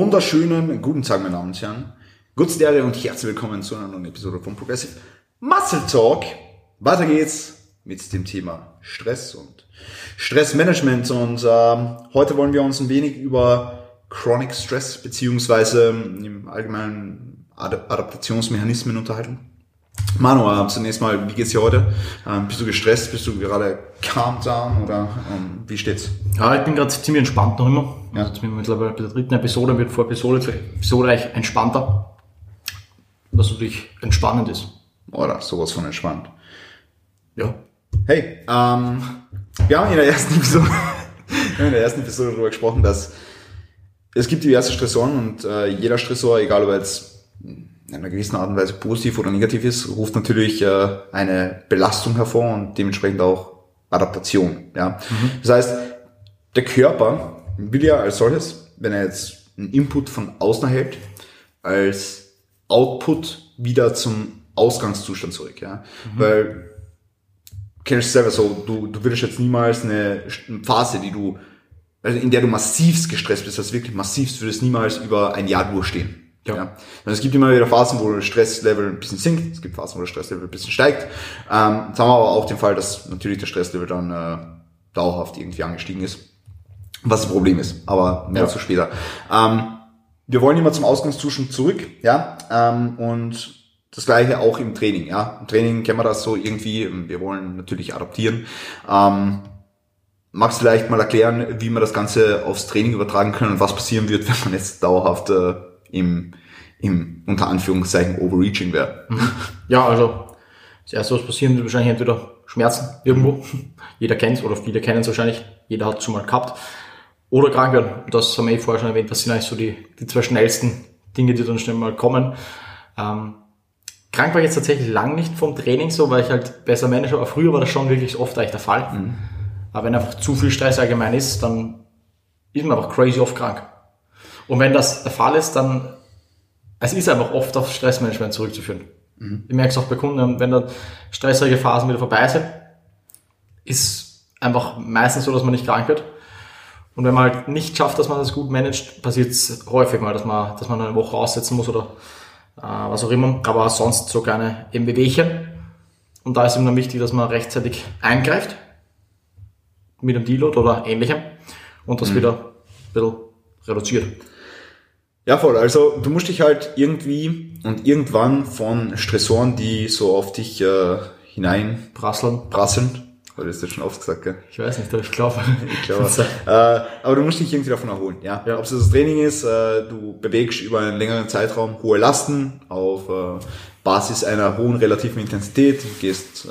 Wunderschönen guten Tag, meine Damen und Herren. Good Stereo und herzlich willkommen zu einer neuen Episode von Progressive Muscle Talk. Weiter geht's mit dem Thema Stress und Stressmanagement und äh, heute wollen wir uns ein wenig über Chronic Stress beziehungsweise im allgemeinen Ad Adaptationsmechanismen unterhalten. Manu, äh, zunächst mal, wie geht's dir heute? Ähm, bist du gestresst? Bist du gerade calm down oder ähm, wie steht's? Ja, ich bin gerade ziemlich entspannt noch immer. Ja. Also bin mittlerweile bei der dritten Episode, wird vor Episode zu Episode eigentlich entspannter. Was natürlich entspannend ist. Oder sowas von entspannt. Ja. Hey, ähm, wir haben in der ersten Episode, in der ersten Episode darüber gesprochen, dass es gibt diverse Stressoren und äh, jeder Stressor, egal ob er jetzt in einer gewissen Art und Weise positiv oder negativ ist, ruft natürlich äh, eine Belastung hervor und dementsprechend auch Adaptation. Ja? Mhm. Das heißt, der Körper will ja als solches, wenn er jetzt einen Input von außen erhält, als Output wieder zum Ausgangszustand zurück. Ja? Mhm. Weil, kennst du selber so, du, du würdest jetzt niemals eine Phase, die du, also in der du massivst gestresst bist, also wirklich massivst, würdest niemals über ein Jahr durchstehen. Ja. ja. Und es gibt immer wieder Phasen, wo das Stresslevel ein bisschen sinkt, es gibt Phasen, wo das Stresslevel ein bisschen steigt. Ähm, jetzt haben wir aber auch den Fall, dass natürlich das Stresslevel dann äh, dauerhaft irgendwie angestiegen ist. Was das Problem ist, aber mehr ja. dazu später. Ähm, wir wollen immer zum Ausgangszustand zurück, ja, ähm, und das gleiche auch im Training, ja. Im Training kennen wir das so irgendwie, wir wollen natürlich adaptieren. Ähm, magst du vielleicht mal erklären, wie wir das Ganze aufs Training übertragen können und was passieren wird, wenn man jetzt dauerhaft äh, im, im unter Anführungszeichen Overreaching wäre. Mhm. Ja, also das erste, was passieren wird, wahrscheinlich entweder Schmerzen irgendwo. Jeder kennt oder viele kennen es wahrscheinlich. Jeder hat es schon mal gehabt. Oder krank werden. Das haben wir eh vorher schon erwähnt. Das sind eigentlich so die, die zwei schnellsten Dinge, die dann schnell mal kommen. Ähm, krank war ich jetzt tatsächlich lang nicht vom Training so, weil ich halt besser Manager, aber früher war das schon wirklich oft eigentlich der Fall. Mhm. Aber wenn einfach zu viel Stress allgemein ist, dann ist man einfach crazy oft krank. Und wenn das der Fall ist, dann, es ist einfach oft auf Stressmanagement zurückzuführen. Mhm. Ich merke es auch bei Kunden, wenn dann stressige Phasen wieder vorbei sind, ist einfach meistens so, dass man nicht krank wird. Und wenn man halt nicht schafft, dass man das gut managt, passiert es häufig mal, dass man, dass man eine Woche aussetzen muss oder äh, was auch immer. Aber sonst so kleine MBWchen. Und da ist eben dann wichtig, dass man rechtzeitig eingreift mit einem Deload oder ähnlichem und das mhm. wieder ein bisschen reduziert. Ja, voll. Also du musst dich halt irgendwie und irgendwann von Stressoren, die so auf dich äh, hinein prasseln, prasseln. Oder ist das schon oft gesagt, gell? Ich weiß nicht, aber ich glaube. ich glaube. äh, aber du musst dich irgendwie davon erholen, ja. ja. Ob es das Training ist, äh, du bewegst über einen längeren Zeitraum hohe Lasten auf äh, Basis einer hohen relativen Intensität, gehst äh,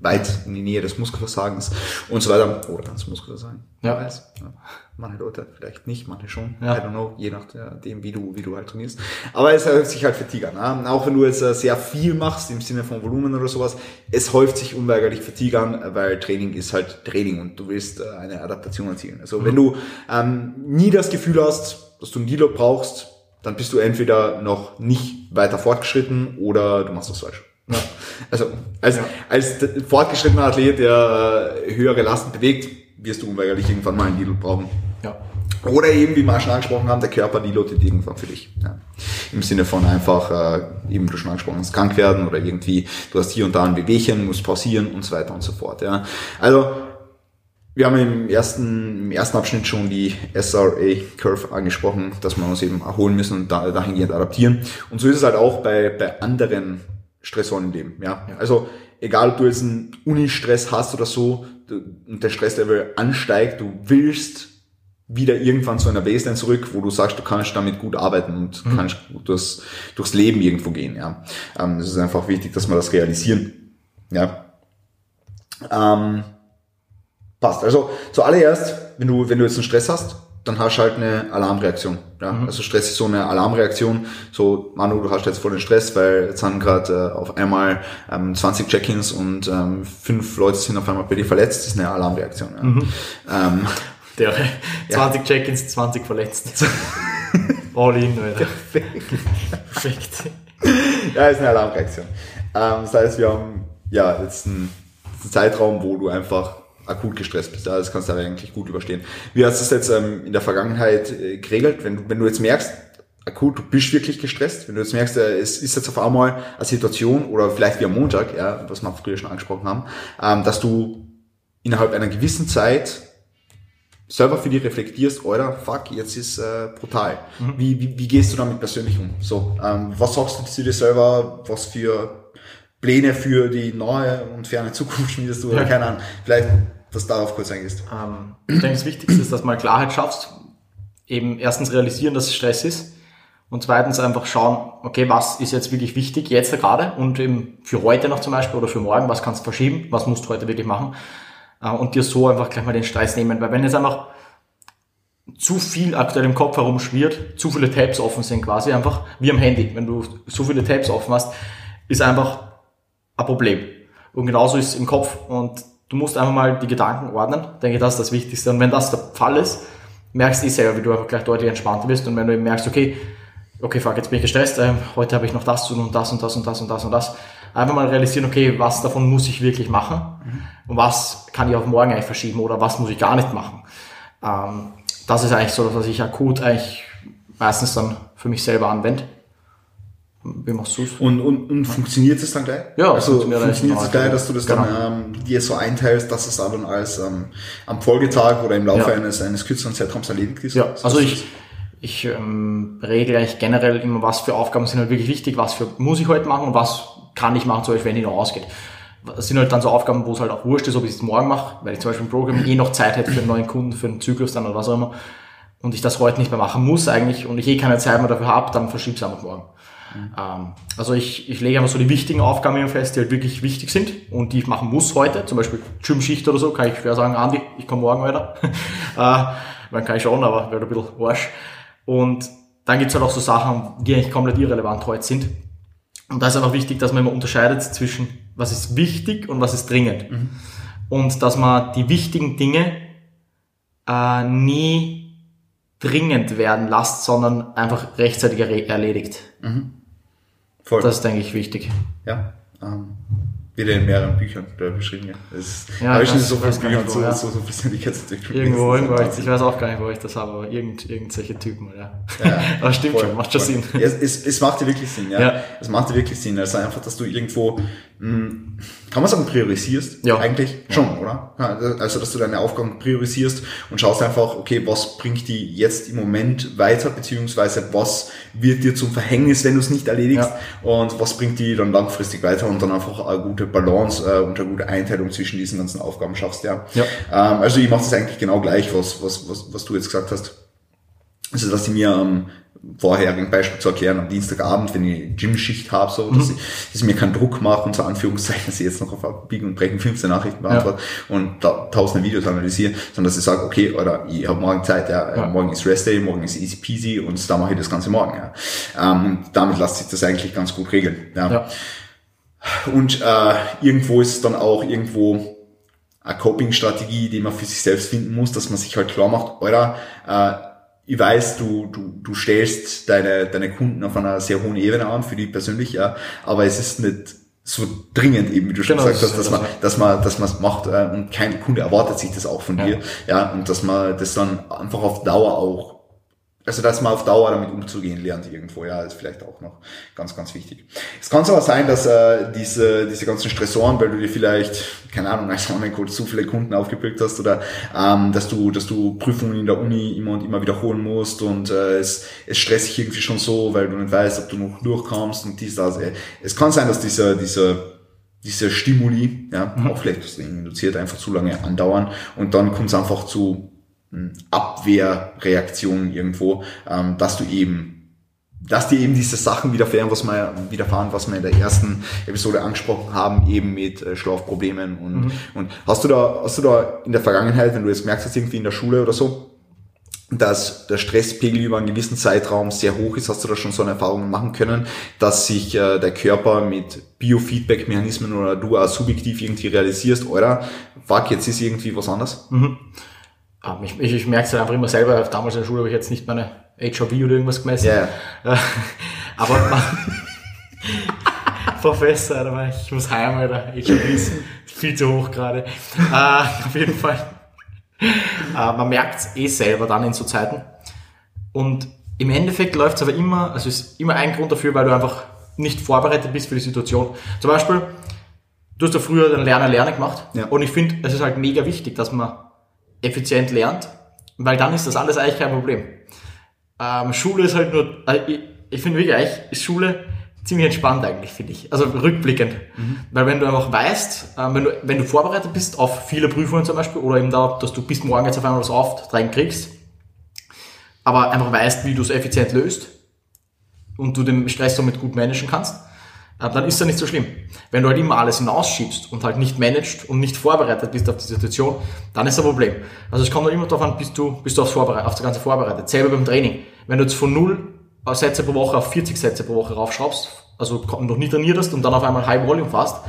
weit in die Nähe des Muskelversagens und so weiter. Oder das Muskelversagen. Ja. Weiß. ja manche Leute vielleicht nicht, manche schon. Ja. I don't know, je nachdem, wie du, wie du halt trainierst. Aber es häuft sich halt Fatigue an. Ne? Auch wenn du jetzt äh, sehr viel machst, im Sinne von Volumen oder sowas, es häuft sich unweigerlich Fatigue an, weil Training ist halt Training und du willst äh, eine Adaptation erzielen. Also mhm. wenn du ähm, nie das Gefühl hast, dass du ein Deload brauchst, dann bist du entweder noch nicht weiter fortgeschritten oder du machst das falsch. Ja. Also als, ja. als fortgeschrittener Athlet, der äh, höhere Lasten bewegt, wirst du unweigerlich irgendwann mal ein Deload brauchen. Ja. Oder eben, wie wir schon angesprochen haben, der Körper deloadet irgendwann für dich. Ja. Im Sinne von einfach, äh, eben du schon angesprochen hast, krank werden oder irgendwie, du hast hier und da ein Wehwehchen, musst pausieren und so weiter und so fort. Ja. Also, wir haben im ersten, im ersten Abschnitt schon die SRA-Curve angesprochen, dass wir uns eben erholen müssen und da, dahingehend adaptieren. Und so ist es halt auch bei, bei anderen Stressoren im Leben. Ja. ja. Also, egal ob du jetzt einen Uni-Stress hast oder so, und der Stresslevel ansteigt, du willst wieder irgendwann zu einer Baseline zurück, wo du sagst, du kannst damit gut arbeiten und mhm. kannst gut durchs, durchs Leben irgendwo gehen. Ja, ähm, es ist einfach wichtig, dass wir das realisieren. Ja, ähm, passt. Also zuallererst, wenn du wenn du jetzt einen Stress hast, dann hast du halt eine Alarmreaktion. Ja? Mhm. Also Stress ist so eine Alarmreaktion. So, Manu, du hast jetzt voll den Stress, weil jetzt haben gerade äh, auf einmal ähm, 20 Check-ins und ähm, fünf Leute sind auf einmal bei dir verletzt. Das ist eine Alarmreaktion. Ja? Mhm. Ähm, Der 20 ja. Check-ins, 20 verletzt. All in, Alter. Perfekt. ja, ist eine Alarmreaktion. Ähm, das heißt, wir haben ja jetzt einen, einen Zeitraum, wo du einfach akut gestresst bist. Das kannst du aber eigentlich gut überstehen. Wie hast du es jetzt ähm, in der Vergangenheit äh, geregelt, wenn du, wenn du jetzt merkst, akut, du bist wirklich gestresst, wenn du jetzt merkst, äh, es ist jetzt auf einmal eine Situation oder vielleicht wie am Montag, ja, was wir früher schon angesprochen haben, ähm, dass du innerhalb einer gewissen Zeit selber für dich reflektierst, oder fuck, jetzt ist äh, brutal. Mhm. Wie, wie, wie gehst du damit persönlich um? So, ähm, was sagst du zu dir selber? Was für Pläne für die nahe und ferne Zukunft schmiedest du? Oder ja. keine Ahnung. Vielleicht, dass darauf kurz eingehst. Ähm, ich denke, das Wichtigste ist, dass du mal Klarheit schaffst. Eben erstens realisieren, dass es Stress ist. Und zweitens einfach schauen, okay, was ist jetzt wirklich wichtig, jetzt gerade und eben für heute noch zum Beispiel oder für morgen, was kannst du verschieben, was musst du heute wirklich machen äh, und dir so einfach gleich mal den Stress nehmen. Weil wenn jetzt einfach zu viel aktuell im Kopf herumschwirrt, zu viele Tabs offen sind quasi, einfach wie am Handy. Wenn du so viele Tabs offen hast, ist einfach ein Problem. Und genauso ist es im Kopf und du musst einfach mal die Gedanken ordnen. Ich denke, das ist das Wichtigste. Und wenn das der Fall ist, merkst du eh selber, wie du einfach gleich deutlich entspannter bist. Und wenn du eben merkst, okay, okay, fuck, jetzt bin ich gestresst, äh, heute habe ich noch das zu tun und das und das und das und das und das. Einfach mal realisieren, okay, was davon muss ich wirklich machen mhm. und was kann ich auf morgen eigentlich verschieben oder was muss ich gar nicht machen. Ähm, das ist eigentlich so, dass ich akut eigentlich meistens dann für mich selber anwende. Wie machst du es? Und, und, und funktioniert es dann gleich? Ja, also funktioniert, funktioniert es gleich, dass du das genau. dann ähm, dir so einteilst, dass es dann als ähm, am Folgetag oder im Laufe ja. eines, eines kürzeren Zeitraums erledigt ist? Ja, also ich, ich ähm, regle eigentlich generell immer, was für Aufgaben sind halt wirklich wichtig, was für muss ich heute machen und was kann ich machen, zum Beispiel, wenn ich noch ausgeht. Das sind halt dann so Aufgaben, wo es halt auch wurscht ist, ob ich es morgen mache, weil ich zum Beispiel im Programm eh noch Zeit hätte für einen neuen Kunden, für einen Zyklus dann oder was auch immer und ich das heute nicht mehr machen muss eigentlich und ich eh keine Zeit mehr dafür habe, dann verschiebe ich es einfach morgen. Mhm. Ähm, also ich, ich lege einfach so die wichtigen Aufgaben fest, die halt wirklich wichtig sind und die ich machen muss heute, zum Beispiel Gym-Schicht oder so, kann ich schwer sagen, Andi, ich komme morgen weiter. man kann ich schon, aber wäre ein bisschen Arsch. Und dann gibt's halt auch so Sachen, die eigentlich komplett irrelevant heute sind. Und da ist einfach wichtig, dass man immer unterscheidet zwischen, was ist wichtig und was ist dringend. Mhm. Und dass man die wichtigen Dinge äh, nie dringend werden lässt, sondern einfach rechtzeitig erledigt. Mhm. Voll. Das ist, denke ich, wichtig. Ja. Ähm, wieder in mehreren Büchern beschrieben. Ja. Das ja, habe ich schon so viele Bücher so, ja. so, so Persönlichkeitsentwicklung. Irgendwo, irgendwo ich, ich weiß auch gar nicht, wo ich das habe, aber irgend, irgendwelche Typen, ja. ja aber stimmt voll, schon, macht schon voll. Sinn. Ja, es, es macht dir wirklich Sinn, ja. ja. Es macht dir wirklich Sinn. Also einfach, dass du irgendwo hm, kann man sagen, priorisierst? Ja. Eigentlich ja. schon, oder? Also, dass du deine Aufgaben priorisierst und schaust einfach, okay, was bringt die jetzt im Moment weiter, beziehungsweise was wird dir zum Verhängnis, wenn du es nicht erledigst ja. und was bringt die dann langfristig weiter und dann einfach eine gute Balance äh, und eine gute Einteilung zwischen diesen ganzen Aufgaben schaffst, ja. ja. Ähm, also ich mache das eigentlich genau gleich, was, was, was, was du jetzt gesagt hast. Also, dass ich mir ähm, vorherigen Beispiel zu erklären, am Dienstagabend, wenn ich Gym-Schicht habe, so, dass, mhm. ich, dass ich mir keinen Druck mache, unter Anführungszeichen, dass ich jetzt noch auf Biegen und Brechen 15 Nachrichten beantworte ja. und da, tausende Videos analysiere, sondern dass ich sage, okay, oder ich habe morgen Zeit, ja, ja, morgen ist Rest Day, morgen ist easy peasy und da mache ich das Ganze morgen. Ja. Ähm, und damit lässt sich das eigentlich ganz gut regeln. Ja. ja. Und äh, irgendwo ist es dann auch irgendwo eine Coping-Strategie, die man für sich selbst finden muss, dass man sich halt klar macht, oder äh, ich weiß, du, du, du stellst deine, deine Kunden auf einer sehr hohen Ebene an, für die persönlich, ja, aber es ist nicht so dringend eben, wie du schon genau, gesagt hast, dass man, dass man, dass man es macht äh, und kein Kunde erwartet sich das auch von ja. dir, ja, und dass man das dann einfach auf Dauer auch also, dass man auf Dauer damit umzugehen lernt irgendwo, ja, ist vielleicht auch noch ganz, ganz wichtig. Es kann aber sein, dass äh, diese, diese ganzen Stressoren, weil du dir vielleicht, keine Ahnung, als Online-Coach zu viele Kunden aufgepickt hast oder ähm, dass du, dass du Prüfungen in der Uni immer und immer wiederholen musst und äh, es, es stresst dich irgendwie schon so, weil du nicht weißt, ob du noch durchkommst und dies, das. Äh, es kann sein, dass dieser, dieser diese Stimuli, ja, mhm. auch vielleicht induziert, einfach zu lange andauern und dann kommt es einfach zu Abwehrreaktion irgendwo, ähm, dass du eben dass dir eben diese Sachen widerfahren, was wir, widerfahren, was wir in der ersten Episode angesprochen haben, eben mit äh, Schlafproblemen und, mhm. und hast du da, hast du da in der Vergangenheit, wenn du jetzt merkst, dass irgendwie in der Schule oder so, dass der Stresspegel über einen gewissen Zeitraum sehr hoch ist, hast du da schon so eine Erfahrung machen können, dass sich äh, der Körper mit Biofeedback-Mechanismen oder du auch subjektiv irgendwie realisierst, oder fuck, jetzt ist irgendwie was anders? Mhm. Ah, ich, ich, ich merke es halt einfach immer selber. Damals in der Schule habe ich jetzt nicht meine HRV oder irgendwas gemessen. Yeah. aber man, Professor, aber ich muss heim, Alter. HMBs, viel zu hoch gerade. Äh, auf jeden Fall. Äh, man merkt eh selber dann in so Zeiten. Und im Endeffekt läuft es aber immer, also ist immer ein Grund dafür, weil du einfach nicht vorbereitet bist für die Situation. Zum Beispiel, du hast ja früher den Lerner Lernen gemacht. Ja. Und ich finde, es ist halt mega wichtig, dass man effizient lernt, weil dann ist das alles eigentlich kein Problem. Ähm, Schule ist halt nur, äh, ich, ich finde wirklich, eigentlich ist Schule ziemlich entspannt eigentlich, finde ich. Also rückblickend. Weil wenn du einfach weißt, ähm, wenn, du, wenn du vorbereitet bist auf viele Prüfungen zum Beispiel, oder eben da, dass du bis morgen jetzt auf einmal was auftreiben kriegst, aber einfach weißt, wie du es effizient löst und du den Stress somit gut managen kannst, dann ist das nicht so schlimm. Wenn du halt immer alles hinausschiebst und halt nicht managst und nicht vorbereitet bist auf die Situation, dann ist ein Problem. Also es kommt dann immer darauf an, bist du, bist du aufs Vorbereit auf das Ganze vorbereitet. Selber beim Training. Wenn du jetzt von null Sätze pro Woche auf 40 Sätze pro Woche raufschraubst, also noch nie trainiert hast und dann auf einmal High Volume fast,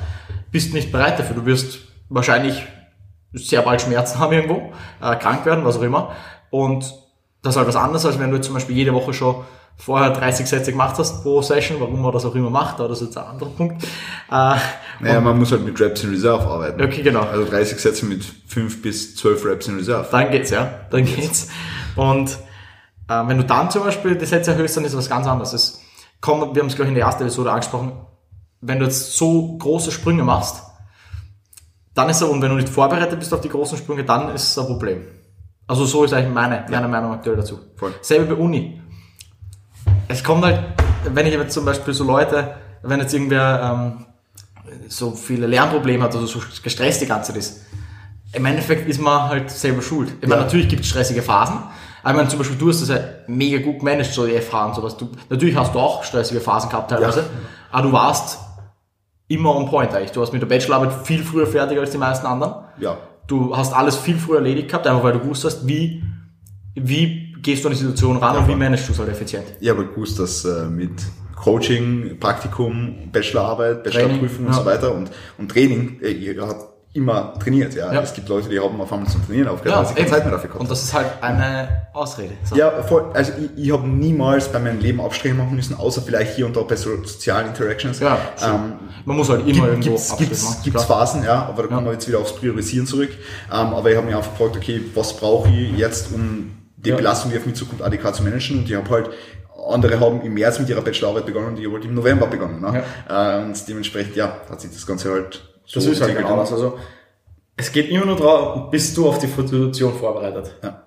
bist du nicht bereit dafür. Du wirst wahrscheinlich sehr bald Schmerzen haben irgendwo, äh, krank werden, was auch immer. Und das ist halt was anderes, als wenn du jetzt zum Beispiel jede Woche schon vorher 30 Sätze gemacht hast pro Session, warum man das auch immer macht, aber das ist jetzt ein anderer Punkt. Äh, Naja, man muss halt mit Reps in Reserve arbeiten. Okay, genau. Also 30 Sätze mit 5 bis 12 Reps in Reserve. dann geht's, ja. Dann geht's. Und äh, wenn du dann zum Beispiel die Sätze erhöhst, dann ist was ganz anderes. Es kommt, wir haben es gleich in der ersten Episode angesprochen, wenn du jetzt so große Sprünge machst, dann ist er, und wenn du nicht vorbereitet bist auf die großen Sprünge, dann ist es ein Problem. Also so ist eigentlich meine, meine Meinung aktuell dazu. Voll. Selbe bei Uni. Es kommt halt, wenn ich jetzt zum Beispiel so Leute, wenn jetzt irgendwer ähm, so viele Lernprobleme hat, also so gestresst die ganze Zeit ist, im Endeffekt ist man halt selber schuld. Ich meine, Ja. natürlich gibt es stressige Phasen, aber ich meine, zum Beispiel du hast das ja mega gut gemanagt, so die FH und sowas. Du, natürlich hast du auch stressige Phasen gehabt teilweise, Ja. aber du warst immer on point eigentlich. Du hast mit der Bachelorarbeit viel früher fertig als die meisten anderen. Ja. Du hast alles viel früher erledigt gehabt, einfach weil du gewusst hast, wie, wie gehst du an die Situation ran und wie managst du es halt effizient. Habe halt gewusst, dass äh, mit Coaching, Praktikum, Bachelorarbeit, Bachelorprüfung und ja. so weiter und, und Training, äh, ihr habt immer trainiert, ja. Ja. Es gibt Leute, die haben auf einmal zum Trainieren aufgehört, weil sie keine eben. Zeit mehr dafür gehabt Und das ist halt eine Ausrede. So. Ja, voll. Also ich, ich habe niemals bei meinem Leben Abstriche machen müssen, außer vielleicht hier und da bei so sozialen Interactions. Ja, ähm, Man muss halt immer gibt, irgendwo gibt's, gibt's, machen, gibt's. Phasen, ja, aber da kommen wir jetzt wieder aufs Priorisieren zurück. Ähm, aber ich habe mir einfach gefragt, okay, was brauche ich jetzt, um die Ja. Belastung, die auf mich zukommt, adäquat zu managen? Und ich habe halt, andere haben im März mit ihrer Bachelorarbeit begonnen und ich habe halt im November begonnen. Ne? Äh, und dementsprechend, ja, hat sich das Ganze halt so Das ist halt genau das. Also, es geht immer nur darum, bist du auf die Situation vorbereitet. Ja,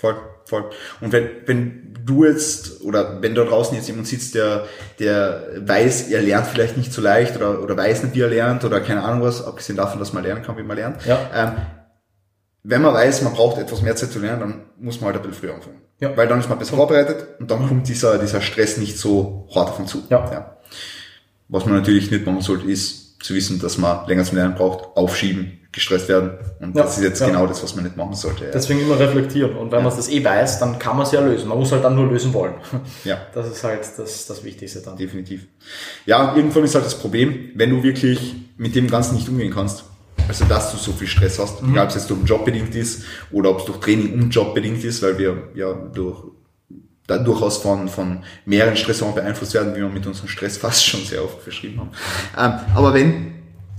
voll, voll. Und wenn, wenn du jetzt, oder wenn da draußen jetzt jemand sitzt, der, der weiß, er lernt vielleicht nicht so leicht oder, oder weiß nicht, wie er lernt oder keine Ahnung was, abgesehen davon, dass man lernen kann, wie man lernt. Ja. Ähm, wenn man weiß, man braucht etwas mehr Zeit zu lernen, dann muss man halt ein bisschen früher anfangen. Ja. Weil dann ist man besser vorbereitet und dann kommt dieser, dieser Stress nicht so hart auf ihn zu. Ja. Was man natürlich nicht machen sollte, ist zu wissen, dass man länger zum Lernen braucht, aufschieben, gestresst werden. Und Ja. das ist jetzt Ja. genau das, was man nicht machen sollte. Ja. Deswegen immer reflektieren. Und wenn man das eh weiß, dann kann man es ja lösen. Man muss halt dann nur lösen wollen. ja. Das ist halt das, das Wichtigste dann. definitiv. Ja, irgendwann ist halt das Problem, wenn du wirklich mit dem Ganzen nicht umgehen kannst, also dass du so viel Stress hast, egal ob es jetzt durch den Job bedingt ist oder ob es durch Training um Job bedingt ist, weil wir ja durch da durchaus von, von mehreren Stressoren beeinflusst werden, wie wir mit unserem Stress fast schon sehr oft beschrieben haben. Ähm, aber wenn,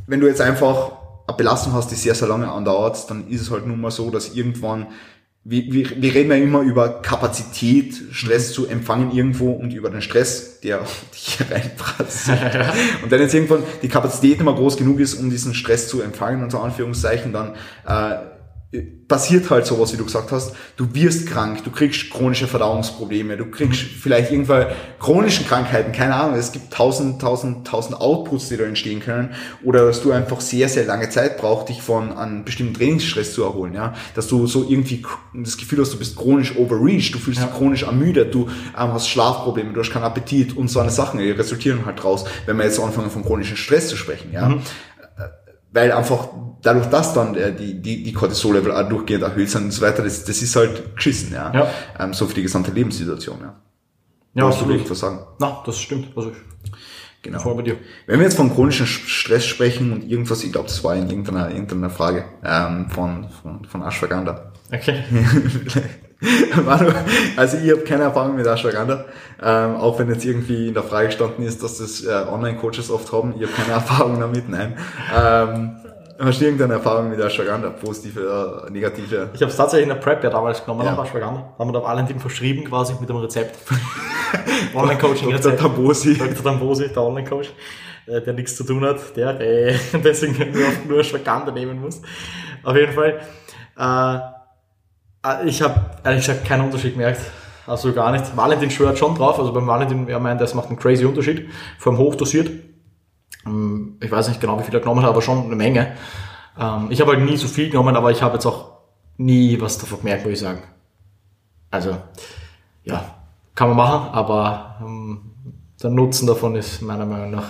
wenn du jetzt einfach eine Belastung hast, die sehr, sehr lange andauert, dann ist es halt nun mal so, dass irgendwann wir, wir, wir reden ja immer über Kapazität, Stress zu empfangen irgendwo und über den Stress, der dich reinprasst. und wenn jetzt irgendwann die Kapazität mehr groß genug ist, um diesen Stress zu empfangen, unter Anführungszeichen, dann äh, passiert halt sowas, wie du gesagt hast. Du wirst krank, du kriegst chronische Verdauungsprobleme, du kriegst vielleicht irgendwelche chronischen Krankheiten, keine Ahnung. Es gibt tausend, tausend, tausend Outputs, die da entstehen können. Oder dass du einfach sehr, sehr lange Zeit brauchst, dich von einem bestimmten Trainingsstress zu erholen, ja. Dass du so irgendwie das Gefühl hast, du bist chronisch overreached, du fühlst dich chronisch ermüdet, du ähm, hast Schlafprobleme, du hast keinen Appetit und so eine Sachen, die resultieren halt draus, wenn wir jetzt anfangen von chronischen Stress zu sprechen, ja weil einfach dadurch, dass dann die, die, die Cortisol-Level auch durchgehend erhöht sind und so weiter, das, das ist halt geschissen, ja. Ja. Ähm, so für die gesamte Lebenssituation, ja. Ja, du absolut. wirklich was sagen? Na, das stimmt. Also ich Genau. voll bei dir. Wenn wir jetzt von chronischem Stress sprechen und irgendwas, ich glaube, das war in irgendeiner, irgendeiner Frage ähm, von, von, von Ashwagandha. Okay. Manu, also ich habe keine Erfahrung mit Ashwagandha, ähm, auch wenn jetzt irgendwie in der Frage gestanden ist, dass das äh, Online-Coaches oft haben. Ich habe keine Erfahrung damit, nein. Ähm, hast du irgendeine Erfahrung mit Ashwagandha, positive oder negative? Ich habe es tatsächlich in der Prep ja damals genommen, Ja. Ashwagandha. Haben wir da Valentin verschrieben quasi mit dem Rezept. Online-Coaching Dr. Tambosi. Dr. Tambosi, der Online-Coach, äh, der nichts zu tun hat, der äh, deswegen nur, nur Ashwagandha nehmen muss. Auf jeden Fall. Äh, ich habe ehrlich gesagt keinen Unterschied gemerkt. Also gar nicht. Valentin schwört schon drauf. Also beim Valentin, er meint, das macht einen crazy Unterschied. Vor allem hochdosiert. Ähm, Ich weiß nicht genau, wie viel er genommen hat, aber schon eine Menge. Ähm, Ich habe halt nie so viel genommen, aber ich habe jetzt auch nie was davon gemerkt, muss ich sagen. Also, ja, kann man machen, aber ähm, der Nutzen davon ist meiner Meinung nach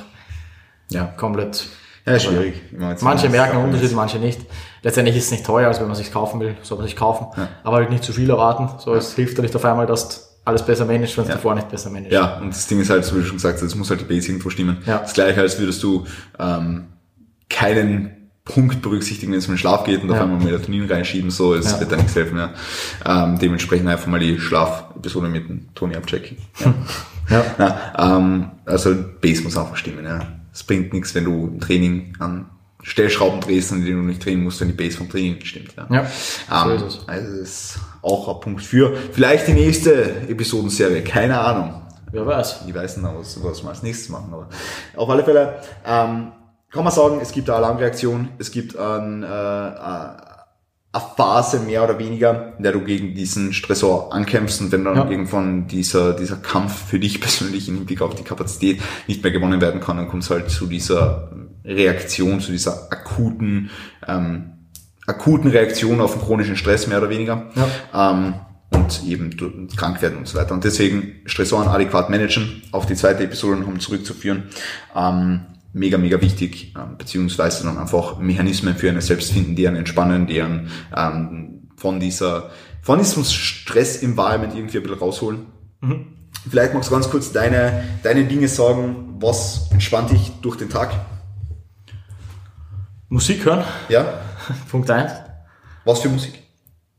Ja. komplett. Ja, schwierig. Manche merken einen Unterschied, manche nicht. Letztendlich ist es nicht teuer, also wenn man sich kaufen will, soll man sich kaufen. Aber halt nicht zu viel erwarten. So, es hilft ja nicht auf einmal, dass du alles besser managst, wenn es davor nicht besser managst. Ja, und das Ding ist halt, so wie du schon gesagt hast, es muss halt die Base irgendwo stimmen. Ja. Das gleiche, als würdest du ähm, keinen Punkt berücksichtigen, wenn es um den Schlaf geht und auf Ja. einmal Melatonin reinschieben, so, es Ja. wird da nichts helfen. Ja. Ähm, dementsprechend einfach mal die Schlafepisode mit dem Toni abchecken. Ja. Ja. Na, ähm, also Base muss einfach stimmen. Ja. Es bringt nichts, wenn du im Training an Stellschrauben drehst, an denen du nicht drehen musst, wenn die Base vom Training nicht stimmt. Ja, Ja, so ähm, ist es. Also das ist auch ein Punkt für vielleicht die nächste Episodenserie. Keine Ahnung. Wer weiß. Ich weiß nicht, was, was wir als nächstes machen, aber auf alle Fälle ähm, kann man sagen, es gibt eine Alarmreaktion, es gibt ein, äh, eine Phase mehr oder weniger, in der du gegen diesen Stressor ankämpfst und wenn dann Ja. irgendwann dieser, dieser Kampf für dich persönlich im Hinblick auf die Kapazität nicht mehr gewonnen werden kann, dann kommt es halt zu dieser Reaktion, zu dieser akuten, ähm, akuten Reaktion auf den chronischen Stress mehr oder weniger. Ähm, und eben krank werden und so weiter. Und deswegen Stressoren adäquat managen, auf die zweite Episode noch um zurückzuführen. Ähm, mega, mega wichtig, ähm, beziehungsweise dann einfach Mechanismen für eine selbst finden, die einen entspannen, die einen ähm, von dieser, von diesem Stress-Environment irgendwie ein bisschen rausholen. Vielleicht magst du ganz kurz deine, deine Dinge sagen, was entspannt dich durch den Tag? Musik hören, Ja? Punkt 1. Was für Musik?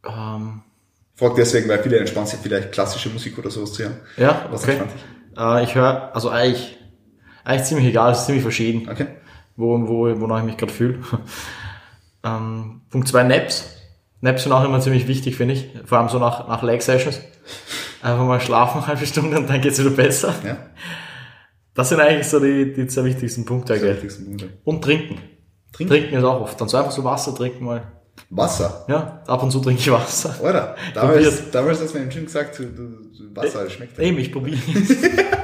Ähm, Frag deswegen, weil viele entspannt sich vielleicht klassische Musik oder sowas zu hören. ja, Was okay. entspannt dich? Äh, ich höre, also eigentlich, eigentlich ziemlich egal, es ist ziemlich verschieden, Okay. wo, wo, wonach ich mich gerade fühle. ähm, Punkt 2, Naps. Naps sind auch immer ziemlich wichtig, finde ich. Vor allem so nach, nach Leg-Sessions. Einfach mal schlafen, eine halbe Stunde und dann geht's wieder besser. Ja? Das sind eigentlich so die, die zwei wichtigsten Punkte. Gell. wichtigste Punkt. Und trinken. Trinken. Trinken ist auch oft. Dann so einfach so Wasser trinken mal. Wasser. Ja, ab und zu trinke ich Wasser. Oder? Damals, damals hast du mir im Gym gesagt, du, du, Wasser das schmeckt. Eben, ich probiere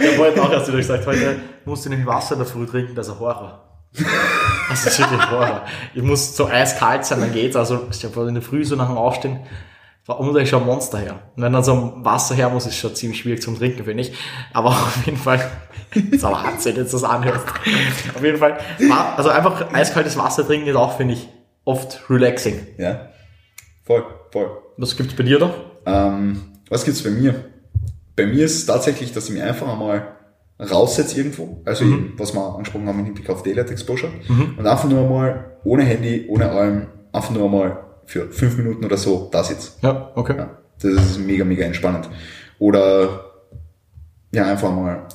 Ich habe heute auch erst wieder gesagt, heute musst du nämlich Wasser in der Früh trinken, das ist ein Horror. Das ist wirklich ein Horror. Ich muss so eiskalt sein, dann geht's. Also, ich habe in der Früh so nach dem Aufstehen, muss ich schon ein Monster her. Und wenn dann so ein Wasser her muss, ist schon ziemlich schwierig zum Trinken, finde ich. Aber auf jeden Fall, ist aber Wahnsinn, jetzt das anhörst. Auf jeden Fall, also einfach eiskaltes Wasser trinken ist auch, finde ich, oft relaxing. Ja. Voll, voll. Was gibt's bei dir da? Ähm, was gibt's bei mir? Bei mir ist es tatsächlich, dass ich mich einfach einmal raussetze irgendwo, also eben, was wir angesprochen haben im Hinblick auf Daylight Exposure, und einfach nur einmal ohne Handy, ohne allem, einfach nur einmal für fünf Minuten oder so da sitze. Ja, okay. Ja, das ist mega, mega entspannend. Oder ja, einfach mal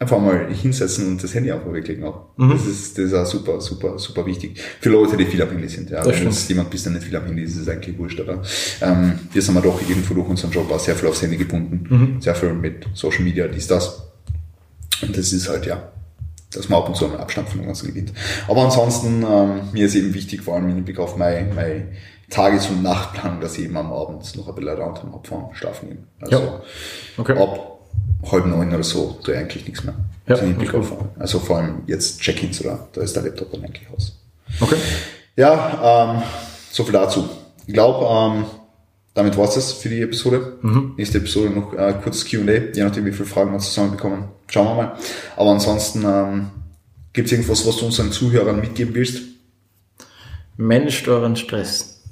einfach mal hinsetzen und das Handy einfach weglegen auch. Das ist das ist auch super, super, super wichtig. Für Leute, die viel am Handy sind. Ja, wenn du jemand bist, der nicht viel am Handy ist, ist es eigentlich wurscht. Aber ähm, wir sind ja doch irgendwo durch unseren Job auch sehr viel aufs Handy gebunden. Sehr viel mit Social Media, dies, das. Und das ist halt, ja, dass man ab und zu einen Abstand von dem Ganzen gewinnt. Aber ansonsten, ähm, mir ist eben wichtig, vor allem im Hinblick auf meine, meine Tages- und Nachtplanung, dass ich eben am Abend noch ein bisschen Raum habe vom Schlafen gehen. Also Ja. Okay. ab halb neun oder so tue ich eigentlich nichts mehr. Ja, Also, okay. also vor allem jetzt Check-ins oder da ist der Laptop dann eigentlich aus. Okay. Ja, ähm, so viel dazu. Ich glaube, ähm, damit war's das für die Episode. Mhm. Nächste Episode noch äh, kurzes Q&A, je nachdem wie viele Fragen wir zusammenbekommen. Schauen wir mal. Aber ansonsten ähm, gibt's irgendwas, was du unseren Zuhörern mitgeben willst? Managt euren Stress.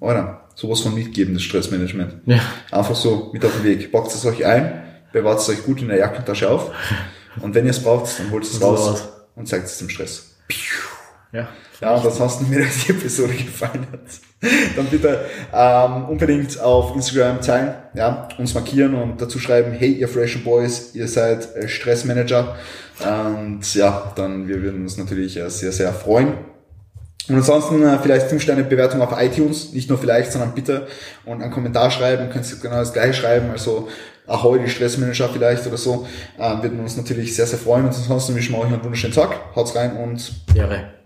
Oder sowas von mitgeben, das Stressmanagement. Ja. Einfach so mit auf den Weg. Packt es euch ein, bewahrt es euch gut in der Jackentasche auf und wenn ihr es braucht, dann holt es raus raus. und zeigt es dem Stress. Ja. Ja, und ansonsten mir die Episode gefallen hat. dann bitte ähm, unbedingt auf Instagram teilen, ja, uns markieren und dazu schreiben, hey, ihr Fresh Boys, ihr seid äh, Stressmanager. Und ja, dann wir würden uns natürlich äh, sehr, sehr freuen. Und ansonsten äh, vielleicht 5 Sterne Bewertung auf iTunes, nicht nur vielleicht, sondern bitte und einen Kommentar schreiben, könnt ihr genau das gleiche schreiben, also Ahoi, die Stressmanager vielleicht oder so, äh, würden uns natürlich sehr, sehr freuen. Und ansonsten wünschen wir euch einen wunderschönen Tag, haut's rein und Ehre.